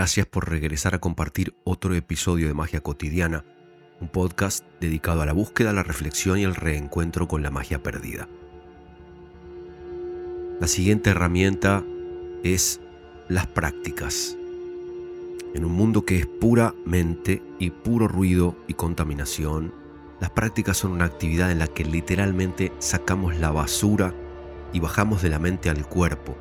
Gracias por regresar a compartir otro episodio de Magia Cotidiana, un podcast dedicado a la búsqueda, la reflexión y el reencuentro con la magia perdida. La siguiente herramienta es las prácticas. En un mundo que es pura mente y puro ruido y contaminación, las prácticas son una actividad en la que literalmente sacamos la basura y bajamos de la mente al cuerpo,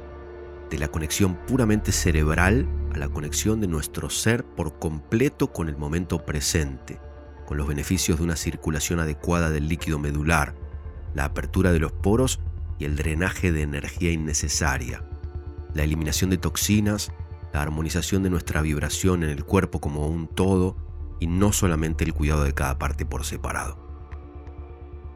de la conexión puramente cerebral a la conexión de nuestro ser por completo con el momento presente, con los beneficios de una circulación adecuada del líquido medular, la apertura de los poros y el drenaje de energía innecesaria, la eliminación de toxinas, la armonización de nuestra vibración en el cuerpo como un todo y no solamente el cuidado de cada parte por separado.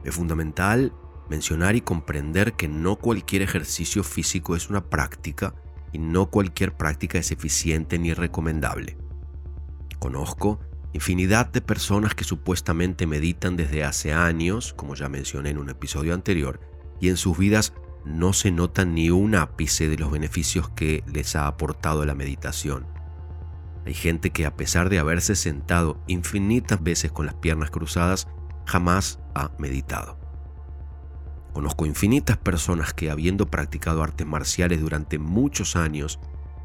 Es fundamental mencionar y comprender que no cualquier ejercicio físico es una práctica y no cualquier práctica es eficiente ni recomendable. Conozco infinidad de personas que supuestamente meditan desde hace años, como ya mencioné en un episodio anterior, y en sus vidas no se nota ni un ápice de los beneficios que les ha aportado la meditación. Hay gente que a pesar de haberse sentado infinitas veces con las piernas cruzadas, jamás ha meditado. Conozco infinitas personas que habiendo practicado artes marciales durante muchos años,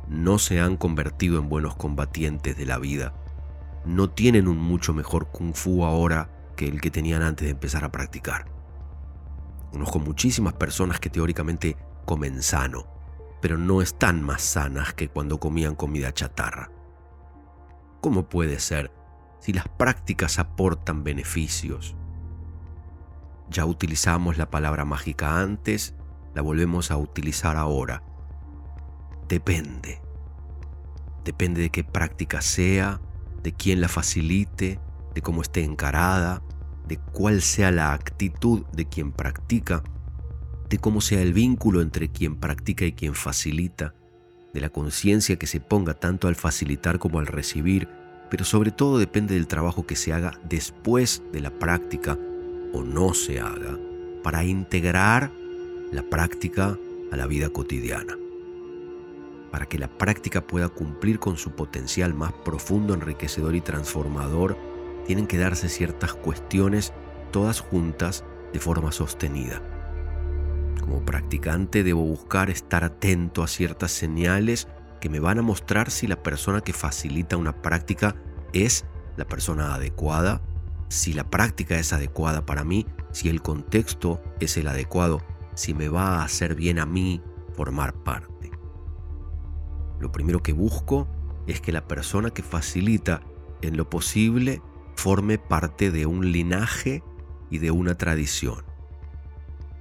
no se han convertido en buenos combatientes de la vida. No tienen un mucho mejor kung fu ahora que el que tenían antes de empezar a practicar. Conozco muchísimas personas que teóricamente comen sano, pero no están más sanas que cuando comían comida chatarra. ¿Cómo puede ser si las prácticas aportan beneficios? Ya utilizamos la palabra mágica antes, la volvemos a utilizar ahora. Depende. Depende de qué práctica sea, de quién la facilite, de cómo esté encarada, de cuál sea la actitud de quien practica, de cómo sea el vínculo entre quien practica y quien facilita, de la conciencia que se ponga tanto al facilitar como al recibir, pero sobre todo depende del trabajo que se haga después de la práctica no se haga para integrar la práctica a la vida cotidiana. Para que la práctica pueda cumplir con su potencial más profundo, enriquecedor y transformador, tienen que darse ciertas cuestiones todas juntas de forma sostenida. Como practicante debo buscar estar atento a ciertas señales que me van a mostrar si la persona que facilita una práctica es la persona adecuada si la práctica es adecuada para mí, si el contexto es el adecuado, si me va a hacer bien a mí formar parte. Lo primero que busco es que la persona que facilita en lo posible forme parte de un linaje y de una tradición.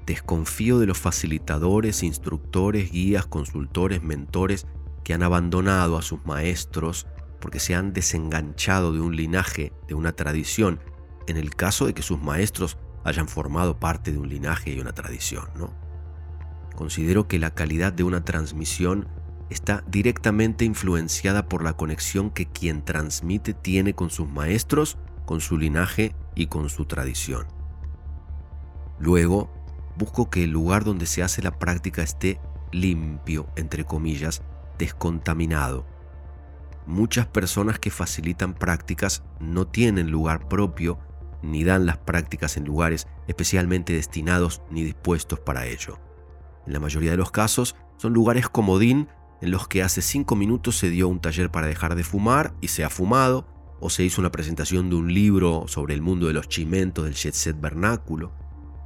Desconfío de los facilitadores, instructores, guías, consultores, mentores que han abandonado a sus maestros porque se han desenganchado de un linaje, de una tradición en el caso de que sus maestros hayan formado parte de un linaje y una tradición. ¿no? Considero que la calidad de una transmisión está directamente influenciada por la conexión que quien transmite tiene con sus maestros, con su linaje y con su tradición. Luego, busco que el lugar donde se hace la práctica esté limpio, entre comillas, descontaminado. Muchas personas que facilitan prácticas no tienen lugar propio ni dan las prácticas en lugares especialmente destinados ni dispuestos para ello. En la mayoría de los casos son lugares comodín en los que hace cinco minutos se dio un taller para dejar de fumar y se ha fumado, o se hizo una presentación de un libro sobre el mundo de los chimentos del jet set vernáculo.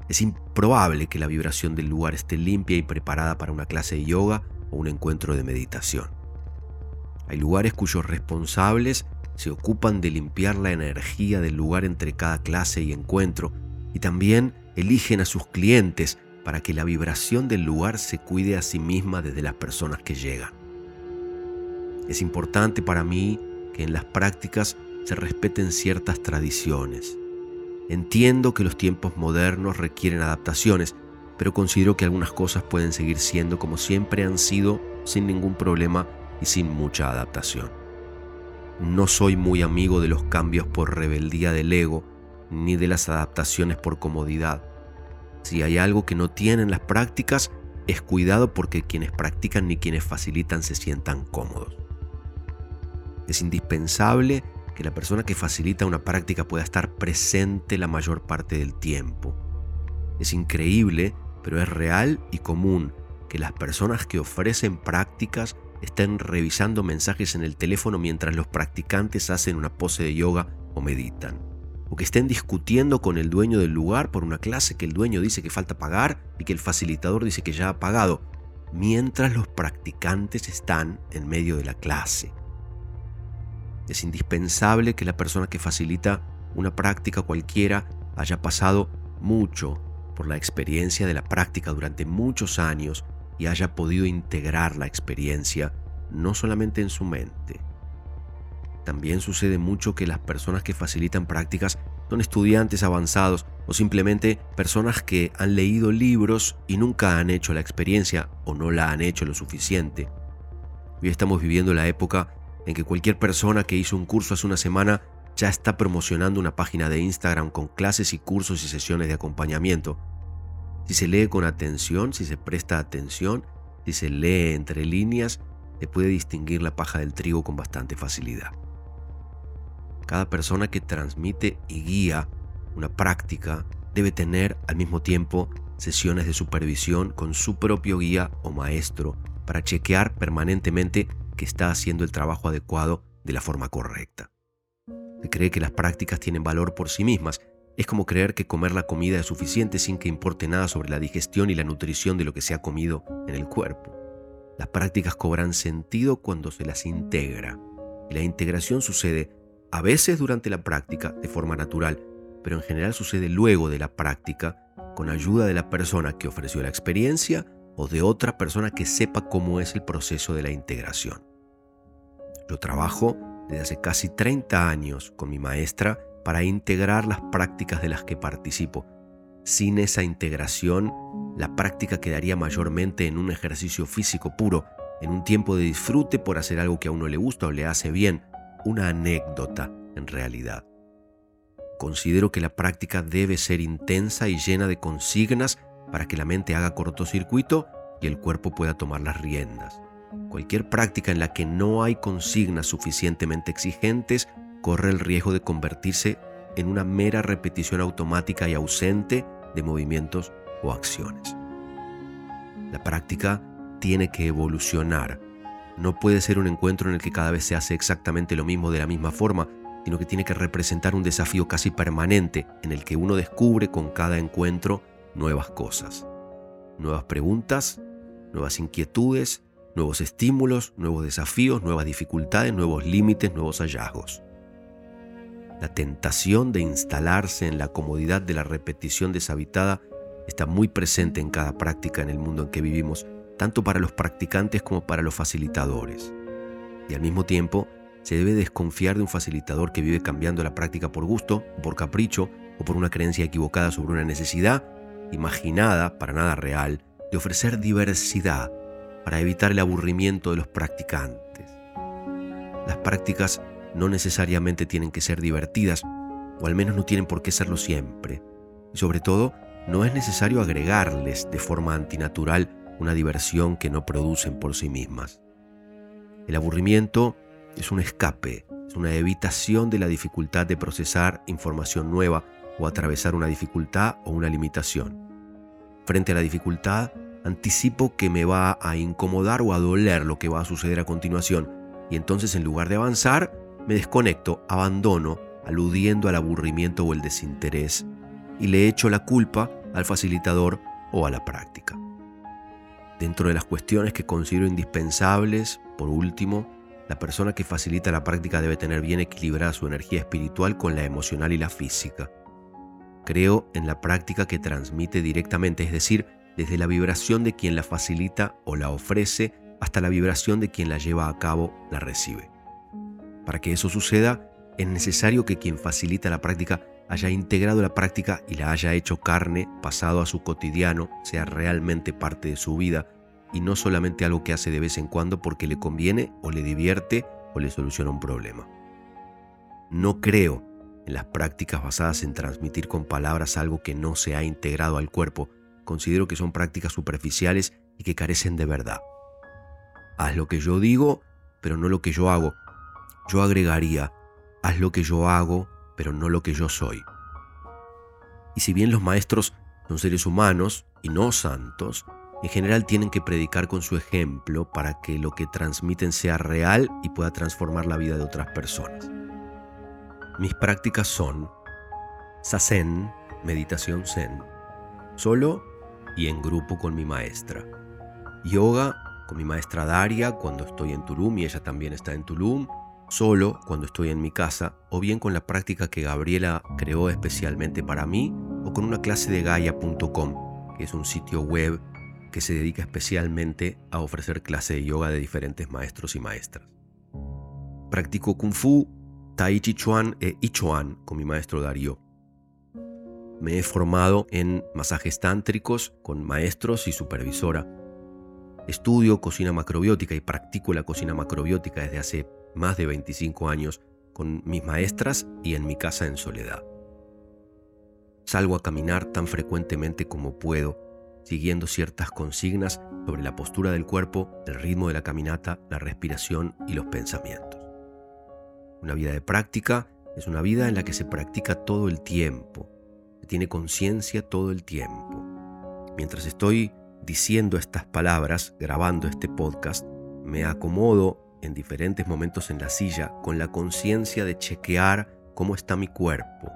Es improbable que la vibración del lugar esté limpia y preparada para una clase de yoga o un encuentro de meditación. Hay lugares cuyos responsables se ocupan de limpiar la energía del lugar entre cada clase y encuentro y también eligen a sus clientes para que la vibración del lugar se cuide a sí misma desde las personas que llegan. Es importante para mí que en las prácticas se respeten ciertas tradiciones. Entiendo que los tiempos modernos requieren adaptaciones, pero considero que algunas cosas pueden seguir siendo como siempre han sido sin ningún problema y sin mucha adaptación. No soy muy amigo de los cambios por rebeldía del ego, ni de las adaptaciones por comodidad. Si hay algo que no tienen las prácticas, es cuidado porque quienes practican ni quienes facilitan se sientan cómodos. Es indispensable que la persona que facilita una práctica pueda estar presente la mayor parte del tiempo. Es increíble, pero es real y común que las personas que ofrecen prácticas estén revisando mensajes en el teléfono mientras los practicantes hacen una pose de yoga o meditan. O que estén discutiendo con el dueño del lugar por una clase que el dueño dice que falta pagar y que el facilitador dice que ya ha pagado, mientras los practicantes están en medio de la clase. Es indispensable que la persona que facilita una práctica cualquiera haya pasado mucho por la experiencia de la práctica durante muchos años y haya podido integrar la experiencia no solamente en su mente. También sucede mucho que las personas que facilitan prácticas son estudiantes avanzados o simplemente personas que han leído libros y nunca han hecho la experiencia o no la han hecho lo suficiente. Hoy estamos viviendo la época en que cualquier persona que hizo un curso hace una semana ya está promocionando una página de Instagram con clases y cursos y sesiones de acompañamiento. Si se lee con atención, si se presta atención, si se lee entre líneas, se puede distinguir la paja del trigo con bastante facilidad. Cada persona que transmite y guía una práctica debe tener al mismo tiempo sesiones de supervisión con su propio guía o maestro para chequear permanentemente que está haciendo el trabajo adecuado de la forma correcta. Se cree que las prácticas tienen valor por sí mismas. Es como creer que comer la comida es suficiente sin que importe nada sobre la digestión y la nutrición de lo que se ha comido en el cuerpo. Las prácticas cobran sentido cuando se las integra. Y la integración sucede a veces durante la práctica de forma natural, pero en general sucede luego de la práctica con ayuda de la persona que ofreció la experiencia o de otra persona que sepa cómo es el proceso de la integración. Yo trabajo desde hace casi 30 años con mi maestra para integrar las prácticas de las que participo. Sin esa integración, la práctica quedaría mayormente en un ejercicio físico puro, en un tiempo de disfrute por hacer algo que a uno le gusta o le hace bien, una anécdota en realidad. Considero que la práctica debe ser intensa y llena de consignas para que la mente haga cortocircuito y el cuerpo pueda tomar las riendas. Cualquier práctica en la que no hay consignas suficientemente exigentes corre el riesgo de convertirse en una mera repetición automática y ausente de movimientos o acciones. La práctica tiene que evolucionar. No puede ser un encuentro en el que cada vez se hace exactamente lo mismo de la misma forma, sino que tiene que representar un desafío casi permanente en el que uno descubre con cada encuentro nuevas cosas, nuevas preguntas, nuevas inquietudes, nuevos estímulos, nuevos desafíos, nuevas dificultades, nuevos límites, nuevos hallazgos. La tentación de instalarse en la comodidad de la repetición deshabitada está muy presente en cada práctica en el mundo en que vivimos, tanto para los practicantes como para los facilitadores. Y al mismo tiempo, se debe desconfiar de un facilitador que vive cambiando la práctica por gusto, por capricho o por una creencia equivocada sobre una necesidad, imaginada, para nada real, de ofrecer diversidad para evitar el aburrimiento de los practicantes. Las prácticas no necesariamente tienen que ser divertidas, o al menos no tienen por qué serlo siempre. Y sobre todo, no es necesario agregarles de forma antinatural una diversión que no producen por sí mismas. El aburrimiento es un escape, es una evitación de la dificultad de procesar información nueva o atravesar una dificultad o una limitación. Frente a la dificultad, anticipo que me va a incomodar o a doler lo que va a suceder a continuación, y entonces en lugar de avanzar, me desconecto, abandono, aludiendo al aburrimiento o el desinterés, y le echo la culpa al facilitador o a la práctica. Dentro de las cuestiones que considero indispensables, por último, la persona que facilita la práctica debe tener bien equilibrada su energía espiritual con la emocional y la física. Creo en la práctica que transmite directamente, es decir, desde la vibración de quien la facilita o la ofrece hasta la vibración de quien la lleva a cabo la recibe. Para que eso suceda, es necesario que quien facilita la práctica haya integrado la práctica y la haya hecho carne, pasado a su cotidiano, sea realmente parte de su vida y no solamente algo que hace de vez en cuando porque le conviene o le divierte o le soluciona un problema. No creo en las prácticas basadas en transmitir con palabras algo que no se ha integrado al cuerpo, considero que son prácticas superficiales y que carecen de verdad. Haz lo que yo digo, pero no lo que yo hago. Yo agregaría, haz lo que yo hago, pero no lo que yo soy. Y si bien los maestros son seres humanos y no santos, en general tienen que predicar con su ejemplo para que lo que transmiten sea real y pueda transformar la vida de otras personas. Mis prácticas son sasen, meditación zen, solo y en grupo con mi maestra. Yoga con mi maestra Daria cuando estoy en Tulum y ella también está en Tulum, solo cuando estoy en mi casa o bien con la práctica que Gabriela creó especialmente para mí o con una clase de gaia.com, que es un sitio web que se dedica especialmente a ofrecer clase de yoga de diferentes maestros y maestras. Practico Kung Fu, Tai Chi Chuan e I Chuan con mi maestro Darío. Me he formado en masajes tántricos con maestros y supervisora. Estudio cocina macrobiótica y practico la cocina macrobiótica desde hace más de 25 años con mis maestras y en mi casa en soledad. Salgo a caminar tan frecuentemente como puedo siguiendo ciertas consignas sobre la postura del cuerpo, el ritmo de la caminata, la respiración y los pensamientos. Una vida de práctica es una vida en la que se practica todo el tiempo, se tiene conciencia todo el tiempo. Mientras estoy diciendo estas palabras, grabando este podcast, me acomodo en diferentes momentos en la silla con la conciencia de chequear cómo está mi cuerpo,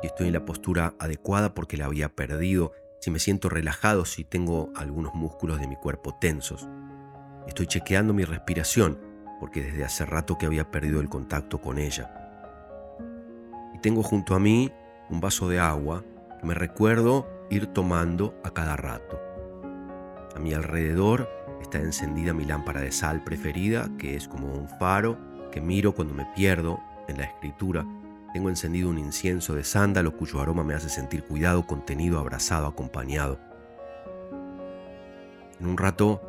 si estoy en la postura adecuada porque la había perdido, si me siento relajado, si tengo algunos músculos de mi cuerpo tensos. Estoy chequeando mi respiración, porque desde hace rato que había perdido el contacto con ella. Y tengo junto a mí un vaso de agua que me recuerdo ir tomando a cada rato. A mi alrededor está encendida mi lámpara de sal preferida, que es como un faro que miro cuando me pierdo en la escritura tengo encendido un incienso de sándalo cuyo aroma me hace sentir cuidado, contenido, abrazado, acompañado. En un rato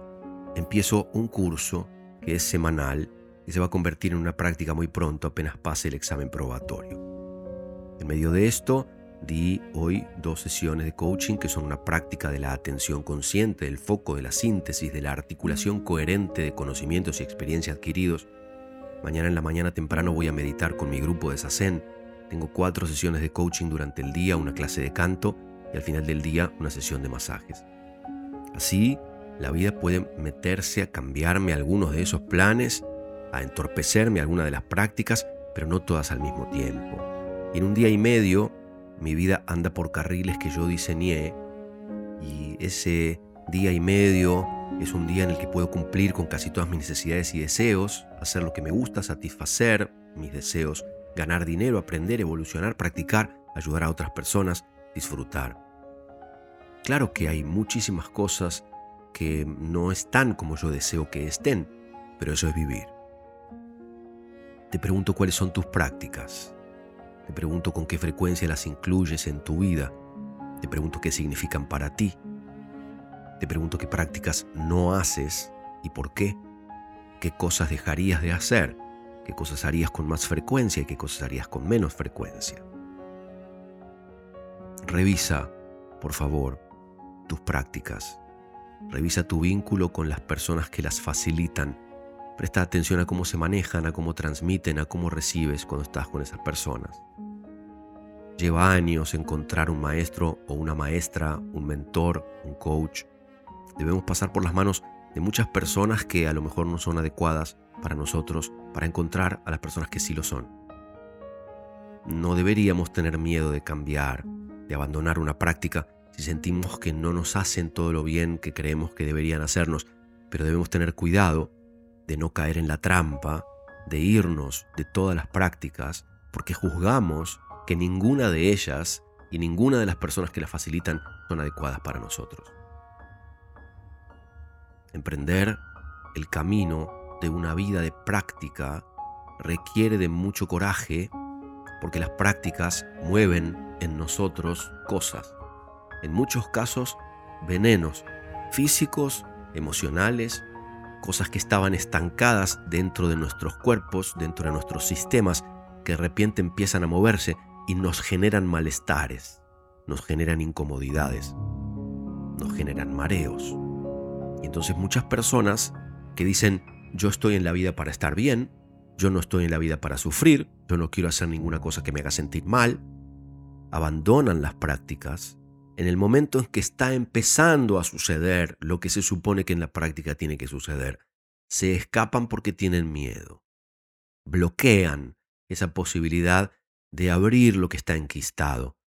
empiezo un curso que es semanal y se va a convertir en una práctica muy pronto apenas pase el examen probatorio. En medio de esto, di hoy dos sesiones de coaching que son una práctica de la atención consciente, del foco, de la síntesis, de la articulación coherente de conocimientos y experiencias adquiridos Mañana en la mañana temprano voy a meditar con mi grupo de Sazen. Tengo cuatro sesiones de coaching durante el día, una clase de canto y al final del día una sesión de masajes. Así, la vida puede meterse a cambiarme algunos de esos planes, a entorpecerme algunas de las prácticas, pero no todas al mismo tiempo. Y en un día y medio, mi vida anda por carriles que yo diseñé y ese día y medio es un día en el que puedo cumplir con casi todas mis necesidades y deseos, hacer lo que me gusta, satisfacer mis deseos, ganar dinero, aprender, evolucionar, practicar, ayudar a otras personas, disfrutar. Claro que hay muchísimas cosas que no están como yo deseo que estén, pero eso es vivir. Te pregunto cuáles son tus prácticas. Te pregunto con qué frecuencia las incluyes en tu vida. Te pregunto qué significan para ti. Te pregunto qué prácticas no haces y por qué. ¿Qué cosas dejarías de hacer? ¿Qué cosas harías con más frecuencia y qué cosas harías con menos frecuencia? Revisa, por favor, tus prácticas. Revisa tu vínculo con las personas que las facilitan. Presta atención a cómo se manejan, a cómo transmiten, a cómo recibes cuando estás con esas personas. Lleva años encontrar un maestro o una maestra, un mentor, un coach, Debemos pasar por las manos de muchas personas que a lo mejor no son adecuadas para nosotros, para encontrar a las personas que sí lo son. No deberíamos tener miedo de cambiar, de abandonar una práctica si sentimos que no nos hacen todo lo bien que creemos que deberían hacernos, pero debemos tener cuidado de no caer en la trampa, de irnos de todas las prácticas, porque juzgamos que ninguna de ellas y ninguna de las personas que las facilitan son adecuadas para nosotros. Emprender el camino de una vida de práctica requiere de mucho coraje porque las prácticas mueven en nosotros cosas, en muchos casos venenos físicos, emocionales, cosas que estaban estancadas dentro de nuestros cuerpos, dentro de nuestros sistemas, que de repente empiezan a moverse y nos generan malestares, nos generan incomodidades, nos generan mareos. Y entonces muchas personas que dicen, yo estoy en la vida para estar bien, yo no estoy en la vida para sufrir, yo no quiero hacer ninguna cosa que me haga sentir mal, abandonan las prácticas en el momento en que está empezando a suceder lo que se supone que en la práctica tiene que suceder. Se escapan porque tienen miedo. Bloquean esa posibilidad de abrir lo que está enquistado,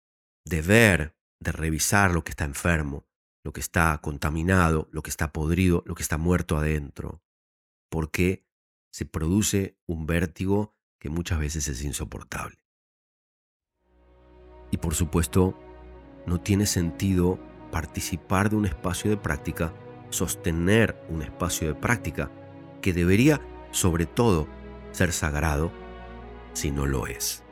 de ver, de revisar lo que está enfermo, lo que está contaminado, lo que está podrido, lo que está muerto adentro, porque se produce un vértigo que muchas veces es insoportable. Y por supuesto, no tiene sentido participar de un espacio de práctica, sostener un espacio de práctica que debería, sobre todo, ser sagrado, si no lo es.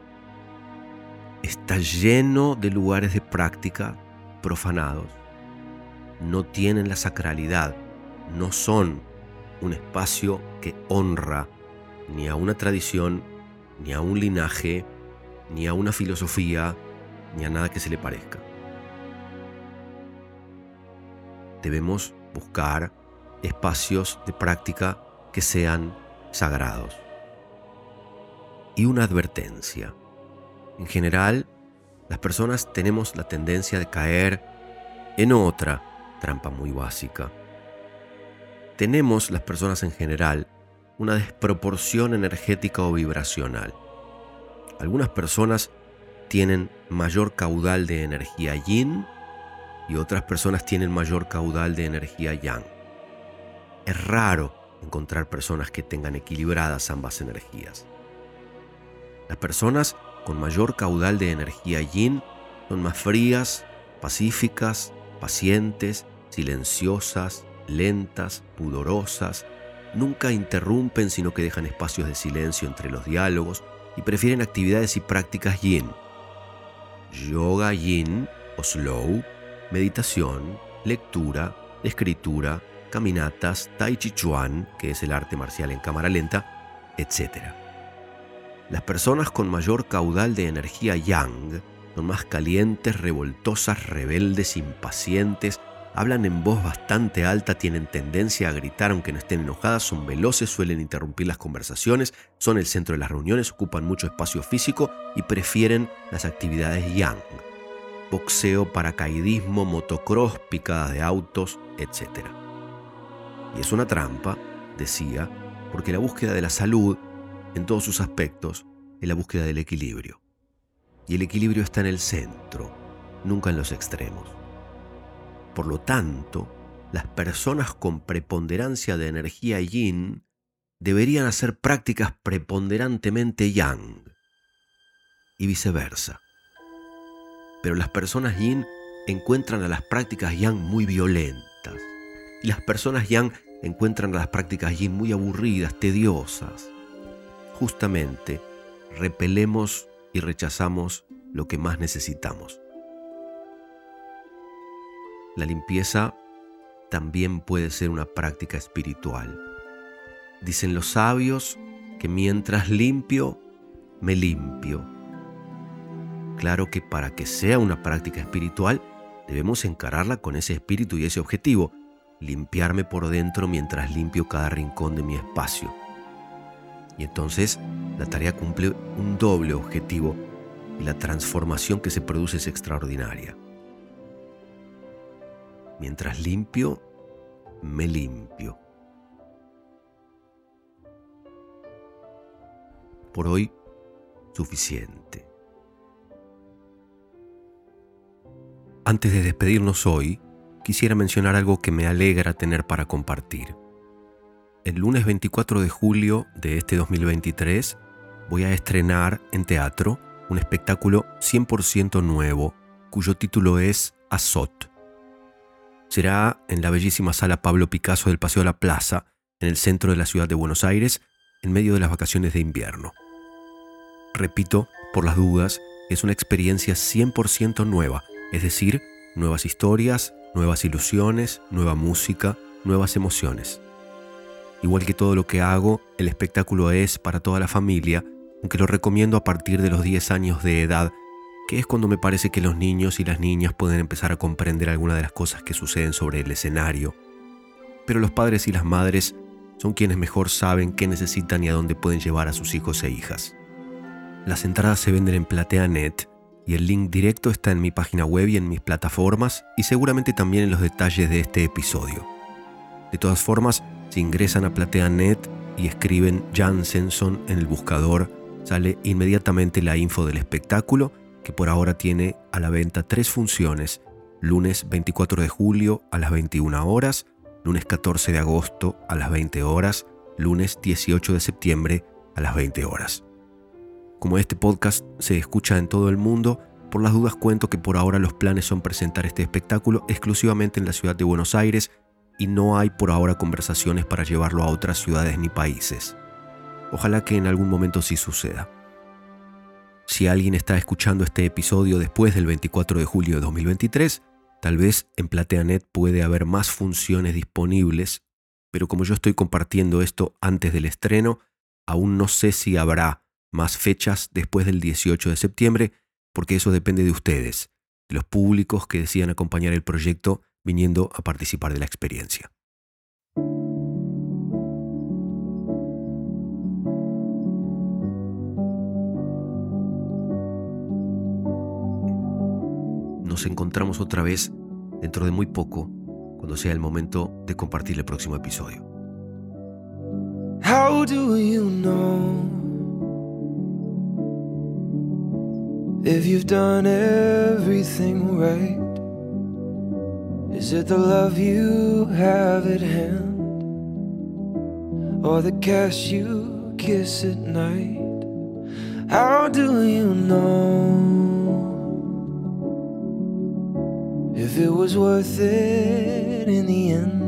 Está lleno de lugares de práctica profanados. No tienen la sacralidad, no son un espacio que honra ni a una tradición, ni a un linaje, ni a una filosofía, ni a nada que se le parezca. Debemos buscar espacios de práctica que sean sagrados. Y una advertencia. En general, las personas tenemos la tendencia de caer en otra trampa muy básica. Tenemos las personas en general una desproporción energética o vibracional. Algunas personas tienen mayor caudal de energía yin y otras personas tienen mayor caudal de energía yang. Es raro encontrar personas que tengan equilibradas ambas energías. Las personas con mayor caudal de energía yin son más frías, pacíficas, pacientes, silenciosas, lentas, pudorosas, nunca interrumpen sino que dejan espacios de silencio entre los diálogos y prefieren actividades y prácticas yin yoga yin o slow, meditación, lectura, escritura, caminatas, tai chi chuan, que es el arte marcial en cámara lenta, etc. Las personas con mayor caudal de energía yang son más calientes, revoltosas, rebeldes, impacientes, hablan en voz bastante alta, tienen tendencia a gritar aunque no estén enojadas, son veloces, suelen interrumpir las conversaciones, son el centro de las reuniones, ocupan mucho espacio físico y prefieren las actividades yang. Boxeo, paracaidismo, motocross, picadas de autos, etc. Y es una trampa, decía, porque la búsqueda de la salud, en todos sus aspectos, es la búsqueda del equilibrio. Y el equilibrio está en el centro, nunca en los extremos. Por lo tanto, las personas con preponderancia de energía yin deberían hacer prácticas preponderantemente yang y viceversa. Pero las personas yin encuentran a las prácticas yang muy violentas y las personas yang encuentran a las prácticas yin muy aburridas, tediosas. Justamente, repelemos y rechazamos lo que más necesitamos. La limpieza también puede ser una práctica espiritual. Dicen los sabios que mientras limpio, me limpio. Claro que para que sea una práctica espiritual, debemos encararla con ese espíritu y ese objetivo, limpiarme por dentro mientras limpio cada rincón de mi espacio. Y entonces la tarea cumple un doble objetivo y la transformación que se produce es extraordinaria. Mientras limpio, me limpio. Por hoy, suficiente. Antes de despedirnos hoy, quisiera mencionar algo que me alegra tener para compartir. El lunes 24 de julio de este 2023 voy a estrenar en teatro un espectáculo 100% nuevo cuyo título es Azot será en la bellísima sala Pablo Picasso del Paseo de la Plaza, en el centro de la ciudad de Buenos Aires, en medio de las vacaciones de invierno. Repito, por las dudas, es una experiencia 100% nueva, es decir, nuevas historias, nuevas ilusiones, nueva música, nuevas emociones. Igual que todo lo que hago, el espectáculo es para toda la familia, aunque lo recomiendo a partir de los 10 años de edad que es cuando me parece que los niños y las niñas pueden empezar a comprender algunas de las cosas que suceden sobre el escenario. Pero los padres y las madres son quienes mejor saben qué necesitan y a dónde pueden llevar a sus hijos e hijas. Las entradas se venden en PlateaNet y el link directo está en mi página web y en mis plataformas y seguramente también en los detalles de este episodio. De todas formas, si ingresan a PlateaNet y escriben Jan Senson en el buscador, sale inmediatamente la info del espectáculo, que por ahora tiene a la venta tres funciones, lunes 24 de julio a las 21 horas, lunes 14 de agosto a las 20 horas, lunes 18 de septiembre a las 20 horas. Como este podcast se escucha en todo el mundo, por las dudas cuento que por ahora los planes son presentar este espectáculo exclusivamente en la ciudad de Buenos Aires y no hay por ahora conversaciones para llevarlo a otras ciudades ni países. Ojalá que en algún momento sí suceda. Si alguien está escuchando este episodio después del 24 de julio de 2023, tal vez en PlateaNet puede haber más funciones disponibles, pero como yo estoy compartiendo esto antes del estreno, aún no sé si habrá más fechas después del 18 de septiembre, porque eso depende de ustedes, de los públicos que decidan acompañar el proyecto viniendo a participar de la experiencia. Nos encontramos otra vez dentro de muy poco, cuando sea el momento de compartir el próximo episodio. How do you know? If you've done everything right, is it the love you have at hand, or the kiss you kiss at night? How do you know if it was worth it in the end?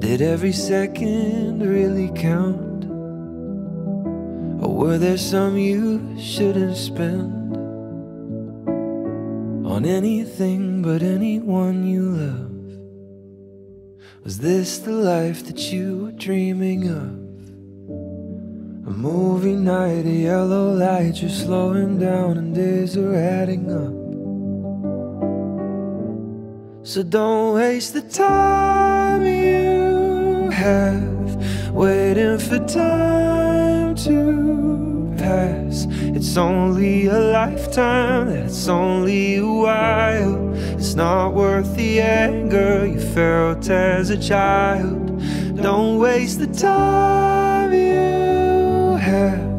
Did every second really count? Were there some you shouldn't spend on anything but anyone you love? Was this the life that you were dreaming of? A movie night, a yellow light, you're slowing down and days are adding up. So don't waste the time you have waiting for time to pass. It's only a lifetime, that's only a while. It's not worth the anger you felt as a child. Don't waste the time you have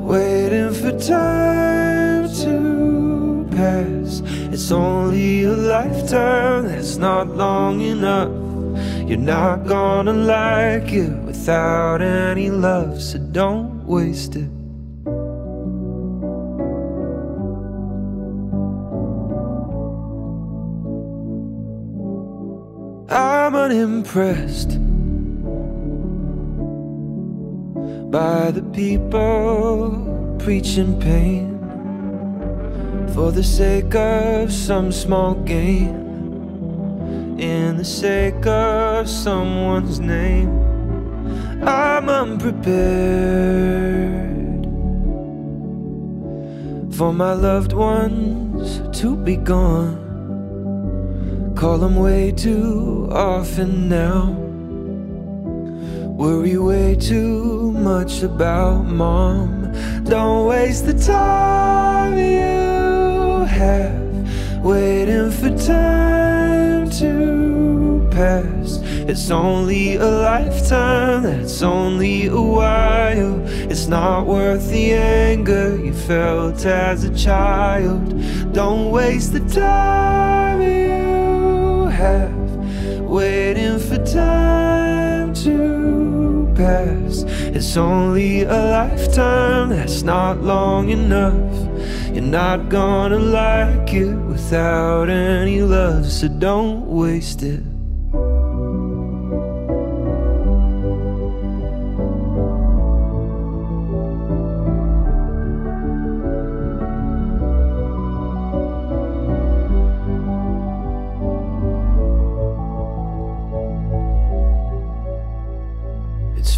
waiting for time to pass. It's only a lifetime, that's not long enough. You're not gonna like it without any love, so don't waste it. I'm unimpressed by the people preaching pain for the sake of some small gain, in the sake of someone's name. I'm unprepared for my loved ones to be gone. Call them way too often now. Worry way too much about mom. Don't waste the time you have waiting for time to pass. It's only a lifetime, that's only a while. It's not worth the anger you felt as a child. Don't waste the time you have waiting for time to pass. It's only a lifetime, that's not long enough. You're not gonna like it without any love, so don't waste it.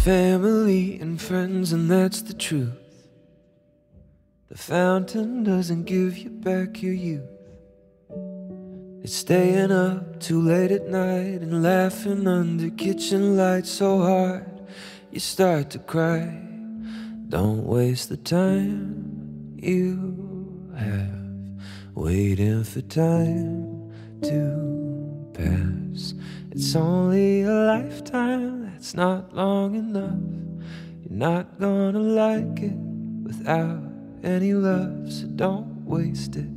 Family and friends, and that's the truth. The fountain doesn't give you back your youth, It's staying up too late at night and laughing under kitchen lights so hard you start to cry. Don't waste the time you have waiting for time to pass. It's only a lifetime, that's not long enough. You're not gonna like it without any love, so don't waste it.